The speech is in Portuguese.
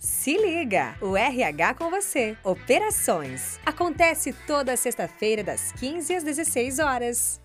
Se liga! O RH com você. Operações. Acontece toda sexta-feira, das 15 às 16 horas.